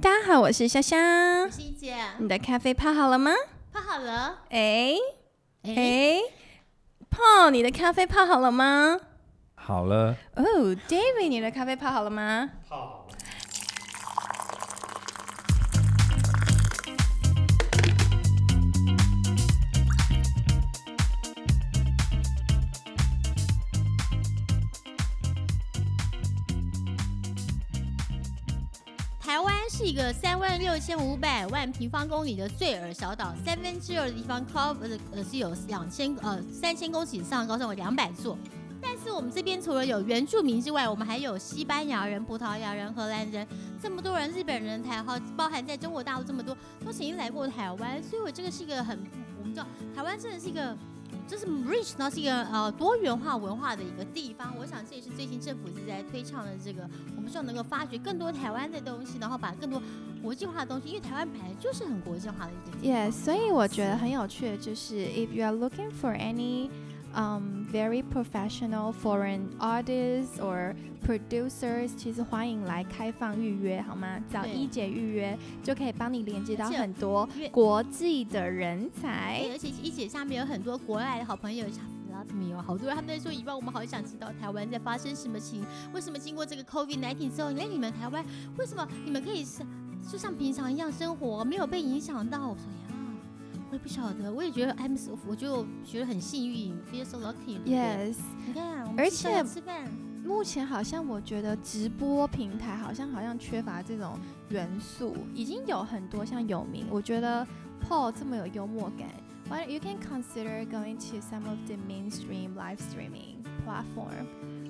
大家好，我是香香。西姐，你的咖啡泡好了吗？泡好了。哎哎，哎，泡，你的咖啡泡好了吗？好了，哦，David，你的咖啡泡好了吗？是一个三万六千五百万平方公里的最尔小岛，三分之二的地方 cover 呃是有两千呃三千公尺以上，高上有两百座。但是我们这边除了有原住民之外，我们还有西班牙人、葡萄牙人、荷兰人，这么多人，日本人、台哈，包含在中国大陆这么多，都曾经来过台湾，所以我这个是一个很，我们叫台湾真的是一个。这是 rich，呢是一个呃多元化文化的一个地方。我想这也是最近政府一直在推倡的这个，我们希望能够发掘更多台湾的东西，然后把更多国际化的东西，因为台湾本来就是很国际化的一个地方。Yeah，所以我觉得很有趣的就是，if you are looking for any um very professional foreign artists or producers，其实欢迎来开放预约，好吗？找一姐预约就可以帮你连接到很多国际的人才，。而且一姐下面有很多国外的好朋友。好多人他们在说，以往我们好想知道台湾在发生什么情，为什么经过这个 COVID nineteen 之后，连，你们台湾为什么你们可以是就像平常一样生活，没有被影响到？我说呀，我也不晓得，我也觉得 I'm so，我就觉得很幸运，feel so lucky 对不对。 Yes，你看，我们而吃饭且吃饭，目前好像我觉得直播平台好像好像缺乏这种元素，已经有很多像有名，我觉得 Paul 这么有幽默感，Why you can consider going to some of the mainstream live streaming platform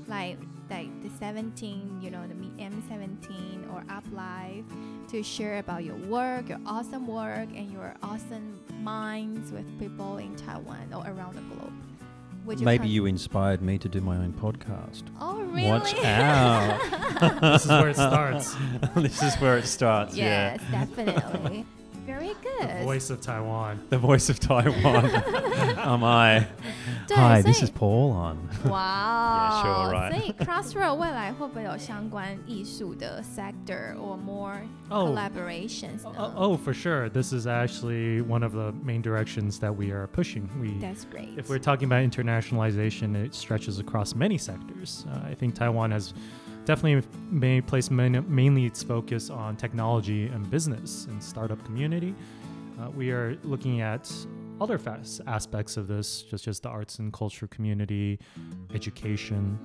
like like the 17, you know, the M17 or Up Live to share about your work, your awesome work and your awesome minds with people in Taiwan or around the globe. Would maybe you inspired me to do my own podcast. Oh really? Watch out! this is where it starts. this is where it starts. Yes, definitely. Very The good. voice of Taiwan. The voice of Taiwan. Am I? 对 Hi, 所 this 以 is Paul on. 哇 Yeah, sure, right. 所以 Crossroad 未来会不会有相关艺术的 sector or more Oh. collaborations 呢 Oh, oh, for sure. This is actually one of the main directions that we are pushing. We, That's great. if we're talking about internationalization, it stretches across many sectors. Uh, I think Taiwan has definitely may place main, mainly its focus on technology and business and startup community. Uh, we are looking at other aspects of this, just as the arts and culture community, education,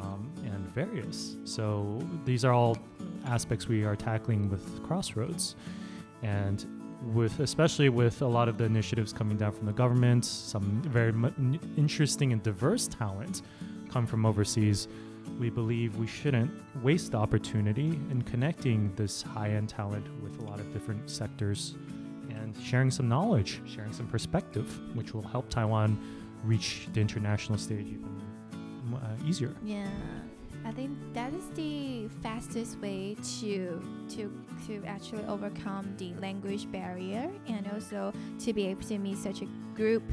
um, and various. So these are all aspects we are tackling with Crossroads, and with especially with a lot of the initiatives coming down from the government, some very n- interesting and diverse talent come from overseas. We believe we shouldn't waste the opportunity in connecting this high-end talent with a lot of different sectors sharing some knowledge, sharing some perspective, which will help Taiwan reach the international stage even uh, easier. Yeah, I think that is the fastest way to to to actually overcome the language barrier and also to be able to meet such a group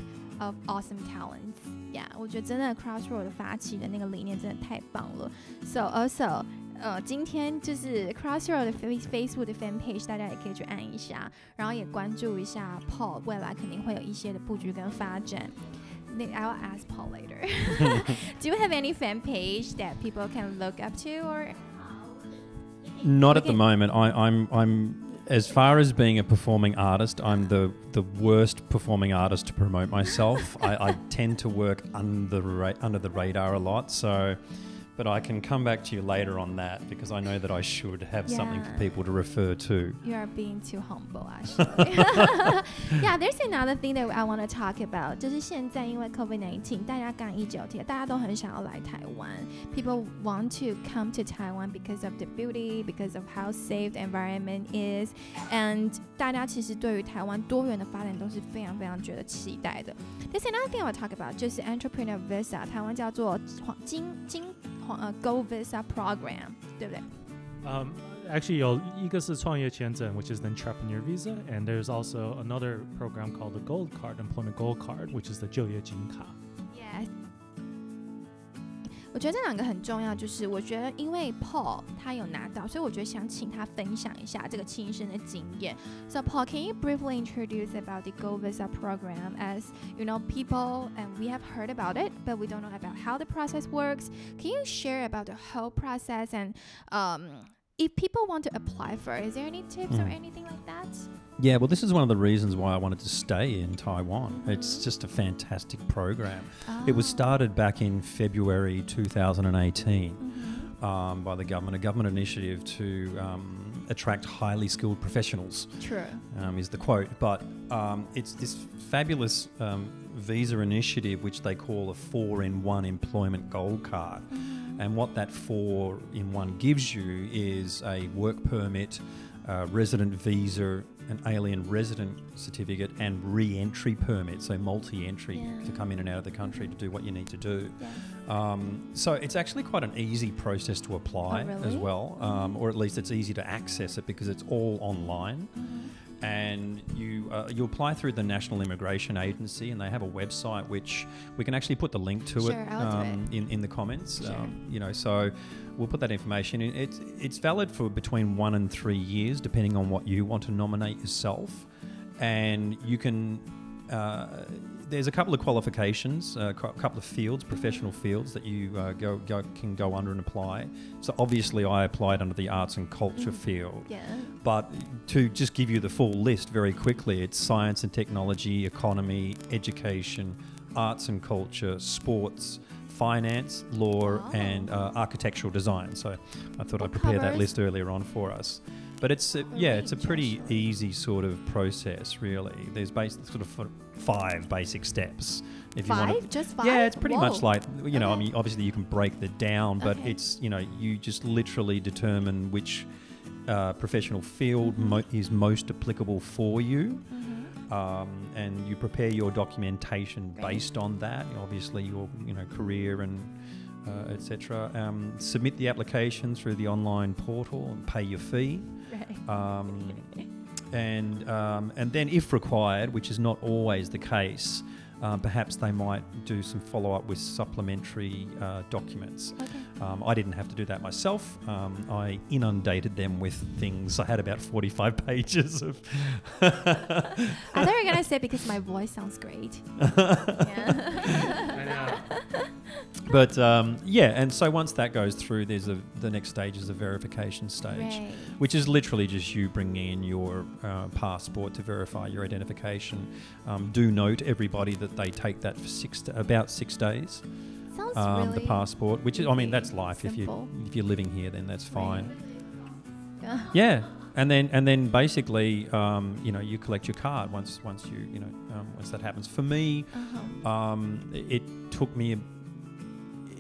of awesome talents. Yeah，我觉得真的 Crossroad 发起的那个理念真的太棒了。So also。 呃，今天就是 Crossroad 的 Face Facebook 的 Fan Page，大家也可以去按一下，然后也关注一下 Paul，未来肯定会有一些的布局跟发展。那 I'll ask Paul later. Do you have any fan page that people can look up to or Not at the Okay. moment. I, I'm I'm as far as being a performing artist, I'm the the worst performing artist to promote myself. I, I tend to work under the ra- under the radar a lot. So, but I can come back to you later on that because I know that I should have something for Yeah. people to refer to. you are being too humble actually? yeah, there's another thing that I want to talk about. 就是现在因为 COVID-19，大家刚刚一直有提到，大家都很想要来台湾。People want to come to Taiwan because of the beauty, because of how safe the environment is, and 大家其实对于台湾多元的发展都是非常非常觉得期待的。There's another thing I want to talk about，就是 Entrepreneur Visa，台湾叫做黄金金黄 呃 Go Visa Program，对不对？ Um, actually, 有一个是创业签证, which is the entrepreneur visa, and there's also another program called the Gold Card, Employment Gold Card, which is the 就业金卡. Yes. 我觉得这两个很重要，就是我觉得因为 Paul 他有拿到，所以我觉得想请他分享一下这个亲身的经验。So Paul, can you briefly introduce about the Go Visa program? As you know, people and we have heard about it, but we don't know about how the process works. Can you share about the whole process and um, If people want to apply for, it, is there any tips or Mm. anything like that? Yeah, well, this is one of the reasons why I wanted to stay in Taiwan. It's Mhm. just a fantastic program. It was Oh. started back in February 2018 Mhm. Um, by the government, a government initiative to um, attract highly skilled professionals, True. um, is the quote. But um, it's this fabulous um, visa initiative, which they call a four in one employment gold card. Mhm. And what that four in one gives you is a work permit, uh, resident visa, an alien resident certificate, and re entry permit, so multi entry Yeah. to come in and out of the country to do what you need to do. Yes. Um, so it's actually quite an easy process to apply Oh, as well, um, or at least it's easy to access it because it's all online Mhm. And you uh, you apply through the National Immigration Agency, and they have a website which we can actually put the link to Sure, it, um, in in the comments. Sure. Um, you know, so we'll put that information in. It's it's valid for between one and three years, depending on what you want to nominate yourself, and you can. Uh, there's a couple of qualifications, a cou- couple of fields, professional fields that you uh, go, go can go under and apply. So obviously, I applied under the arts and culture Mm. field. Yeah. But to just give you the full list very quickly, it's science and technology, economy, education, arts and culture, sports, finance, law, Wow. and uh, architectural design. So I thought I'd prepare that list earlier on for us. But it's a, yeah, it's a pretty easy sort of process, really. There's bas- sort of five basic steps. If you want Five? to, Just five? yeah, it's pretty much like you know. I mean, obviously you can break that down, but Okay. it's you know you just literally determine which uh, professional field mo- is most applicable for you, Mhm. um, and you prepare your documentation Great. based on that. Obviously, your you know career and uh, etc. Um, submit the application through the online portal and pay your fee. Right. Um, and um, and then, if required, which is not always the case, um, perhaps they might do some follow up with supplementary uh, documents. Okay. Um, I didn't have to do that myself. Um, I inundated them with things. I had about 45 pages of. I thought you were gonna say because my voice sounds great. yeah. but um, yeah, and so once that goes through, there's a, the next stage is the verification stage. Right. which is literally just you bringing in your uh, passport to verify your identification. Um, do note, everybody, that they take that for six to, about six days. Sounds Um, really the passport, which is, I mean, that's life. If you if you're living here, then that's fine. Yeah. Yeah, and then and then basically, um, you know, you collect your card once once you you know um, once that happens. For me, Uh-huh. um, it took me.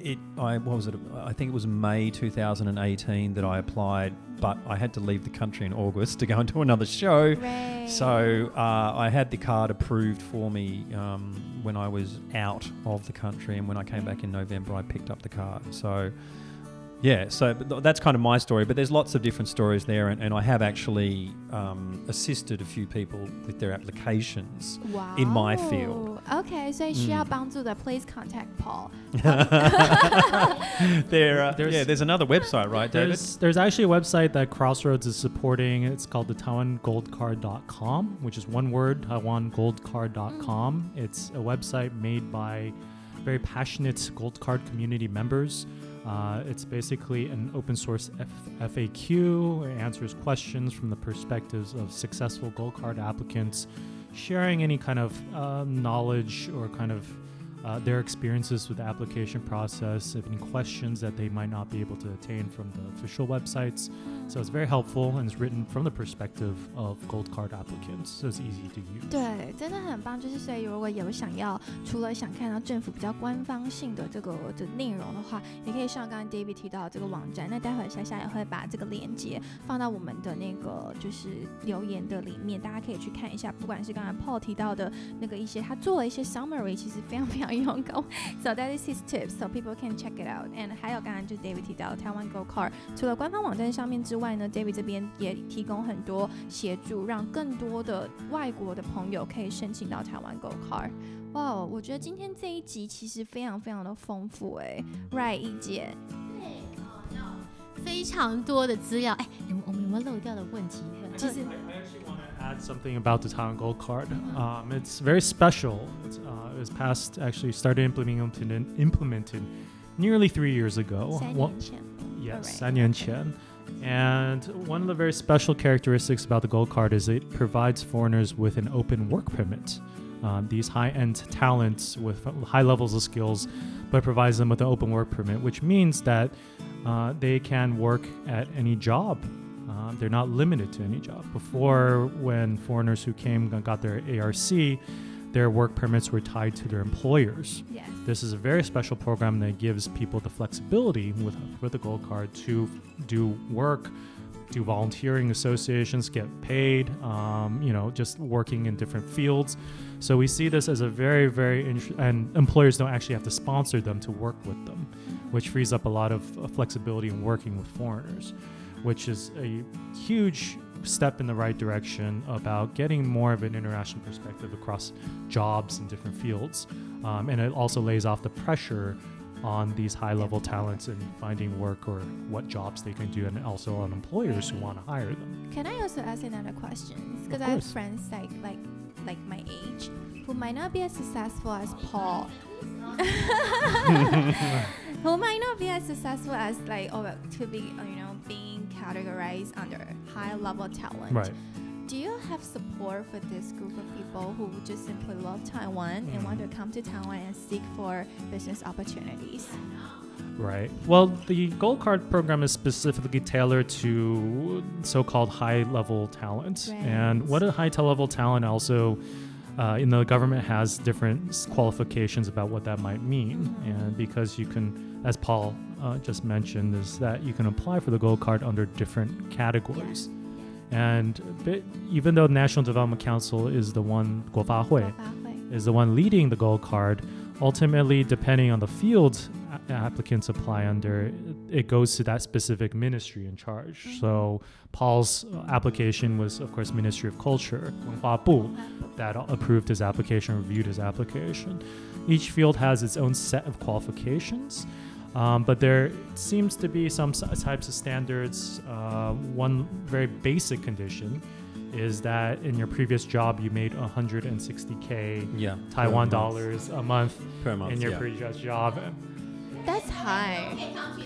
It I what was it? I think it was May 2018 that I applied, but I had to leave the country in August to go into another show. Right. So uh, I had the card approved for me um, when I was out of the country, and when I came back in November, I picked up the card. So yeah, so but th- that's kind of my story. But there's lots of different stories there, and, and I have actually um, assisted a few people with their applications. wow. in my field. Okay, 所以需要嗯帮助的 please contact Paul. there, uh, There's- yeah, there's another website, right, David? There's, there's actually a website that Crossroads is supporting. It's called the TaiwanGoldCard.com, which is one word, TaiwanGoldCard.com. It's a website made by very passionate Gold Card community members. uh, it's basically an open source F- FAQ. It answers questions from the perspectives of successful Gold Card applicants, sharing any kind of uh, knowledge or kind of uh, their experiences with the application process, if any questions that they might not be able to attain from the official websites. So it's very helpful and it's written from the perspective of Gold Card applicants, so it's easy to use. 对，真的很棒。就是所以，如果有想要除了想看到政府比较官方性的这个的内容的话，也可以上刚刚 David 提到的这个网站。那待会儿夏夏也会把这个链接放到我们的那个就是留言的里面，大家可以去看一下。不管是刚才 Paul 提到的那个一些，他做了一些 summary，其实非常非常 常用功。So that is his tips, so people can check it out. And 还有刚刚就 David 提到台湾 Go Card，除了官方网站上面之外呢，David 这边也提供很多协助，让更多的外国的朋友可以申请到台湾 Go Card。哇、我觉得今天这一集其实非常非常的丰富哎，Right 一姐，对非常多的资料。哎，有我们有没有漏掉的问题？其实 add something about the Taiwan Gold Card. Um, it's very special. It's, uh, it was passed, actually started implementing, implemented nearly three years ago. Yes, right. San And one of the very special characteristics about the Gold Card is it provides foreigners with an open work permit. Um, these high-end talents with high levels of skills, but provides them with an open work permit, which means that uh, they can work at any job uh, they're not limited to any job. Before, when foreigners who came got their ARC, their work permits were tied to their employers. yes. This is a very special program that gives people the flexibility with with the gold card to do work, do volunteering associations, get paid. Um, you know, just working in different fields. So we see this as a very very int- and employers don't actually have to sponsor them to work with them, which frees up a lot of uh, flexibility in working with foreigners, which is a huge step in the right direction about getting more of an international perspective across jobs in different fields. Um, and it also lays off the pressure on these high level talents in finding work or what jobs they can do, and also on employers who want to hire them. Can I also ask another question? Because I have friends like like like my age who might not be as successful as Paul. who might not be as successful as like or to be categorized under high level talent. Right. Do you have support for this group of people who just simply love Taiwan and want to mm. come to Taiwan and seek for business opportunities? Right. Well, the Gold Card program is specifically tailored to so called high level talent. Right. And what a high level talent also uh, and the government has different qualifications about what that might mean. And because you can, as Paul uh, just mentioned, is that you can apply for the gold card under different categories. And even though the National Development Council is the one, Guofahui, is the one leading the gold card, ultimately, depending on the field applicants apply under, it goes to that specific ministry in charge. Mm-hmm. So Paul's application was, of course, Ministry of Culture, that approved his application, reviewed his application. Each field has its own set of qualifications. Um, but there seems to be some types of standards. Uh, one very basic condition is that in your previous job you made 160k yeah, Taiwan dollars a month, per month in your yeah. previous job. That's high.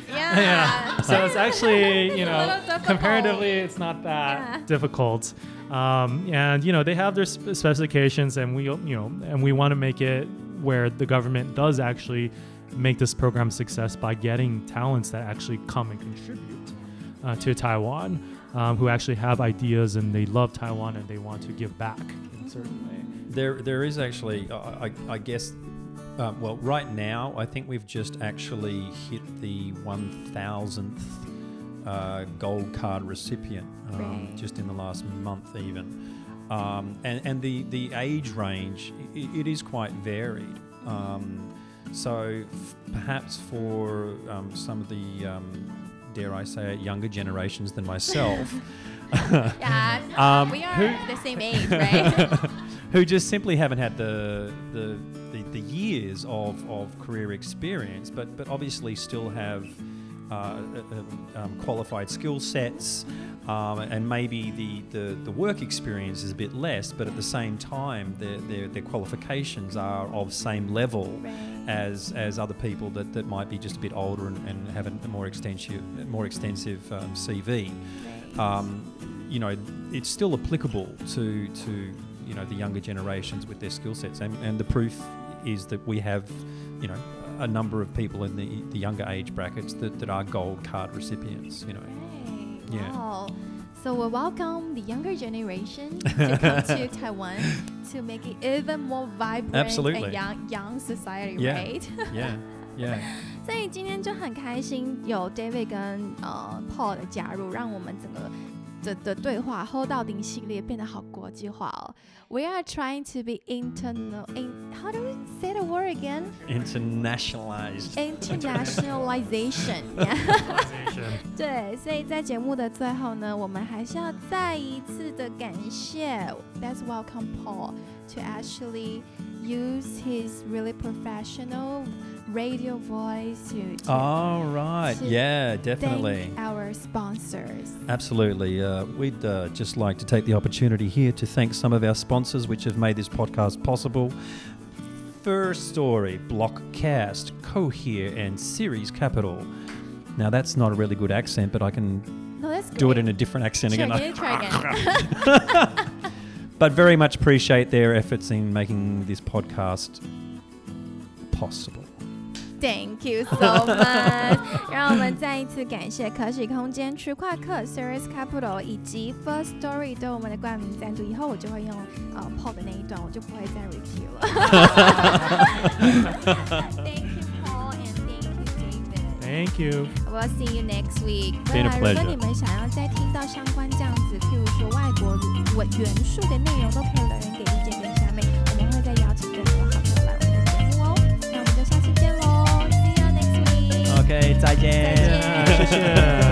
Yeah. Yeah. So it's actually, you know, comparatively, it's not that Yeah. difficult. Um, and you know, they have their specifications, and we, you know, and we want to make it where the government does actually make this program a success by getting talents that actually come and contribute uh, to Taiwan, um, who actually have ideas and they love Taiwan and they want to give back in a certain way. There, there is actually, I, I, I guess, uh, well, right now, I think we've just actually hit the 1,000th uh, gold card recipient um, Right. just in the last month, even. Um, and and the, the age range, i it is quite varied. Um, so f- perhaps for um, some of the, um, dare I say it, younger generations than myself. Yeah. Um, we are who- the same age, right? who just simply haven't had the the, the, the years of, of career experience, but but obviously still have uh, uh, um, qualified skill sets, um, and maybe the, the, the work experience is a bit less, but at the same time their, their, their qualifications are of same level right. as as other people that, that might be just a bit older and, and have a, more extensive more extensive um, CV um, you know, it's still applicable to to you know the younger generations with their skill sets, and, and the proof is that we have, you know, a number of people in the, the younger age brackets that, that are gold card recipients. You know, Right. Yeah. Wow. So we welcome the younger generation to come to Taiwan to make it even more vibrant Absolutely. and young young society, Yeah. right? yeah, yeah, 所以今天就很开心有 David 跟呃 Paul 的加入，让我们整个 的的对话 Hold 到顶系列变得好国际化哦。We are trying to be internal in how do we say the word again? Internationalized. Internationalization. yeah. 对，所以在节目的最后呢，我们还是要再一次的感谢，Let's welcome Paul to actually use his really professional radio voice to, to Oh, right. to Yeah, definitely. our sponsors. Absolutely. Uh, we'd uh, just like to take the opportunity here to thank some of our sponsors which have made this podcast possible. Firstory, Blockcast, Cohere, and Series Capital. Now, that's not a really good accent, but I can No, do it in a different accent Sure, again. can you try again? but very much appreciate their efforts in making this podcast possible. Thank you so much。让我们再一次感谢可喜空间、区块客、Serious Capital 以及 First Story 对我们的冠名赞助。以后我就会用呃 Paul 的那一段，我就不会再 repeat 了。thank you Paul and thank you David。Thank you. We'll see you next week。未来如果.你们想要再听到相关这样子，譬如说外国文元素的内容，都可以 OK，再见。再见谢谢。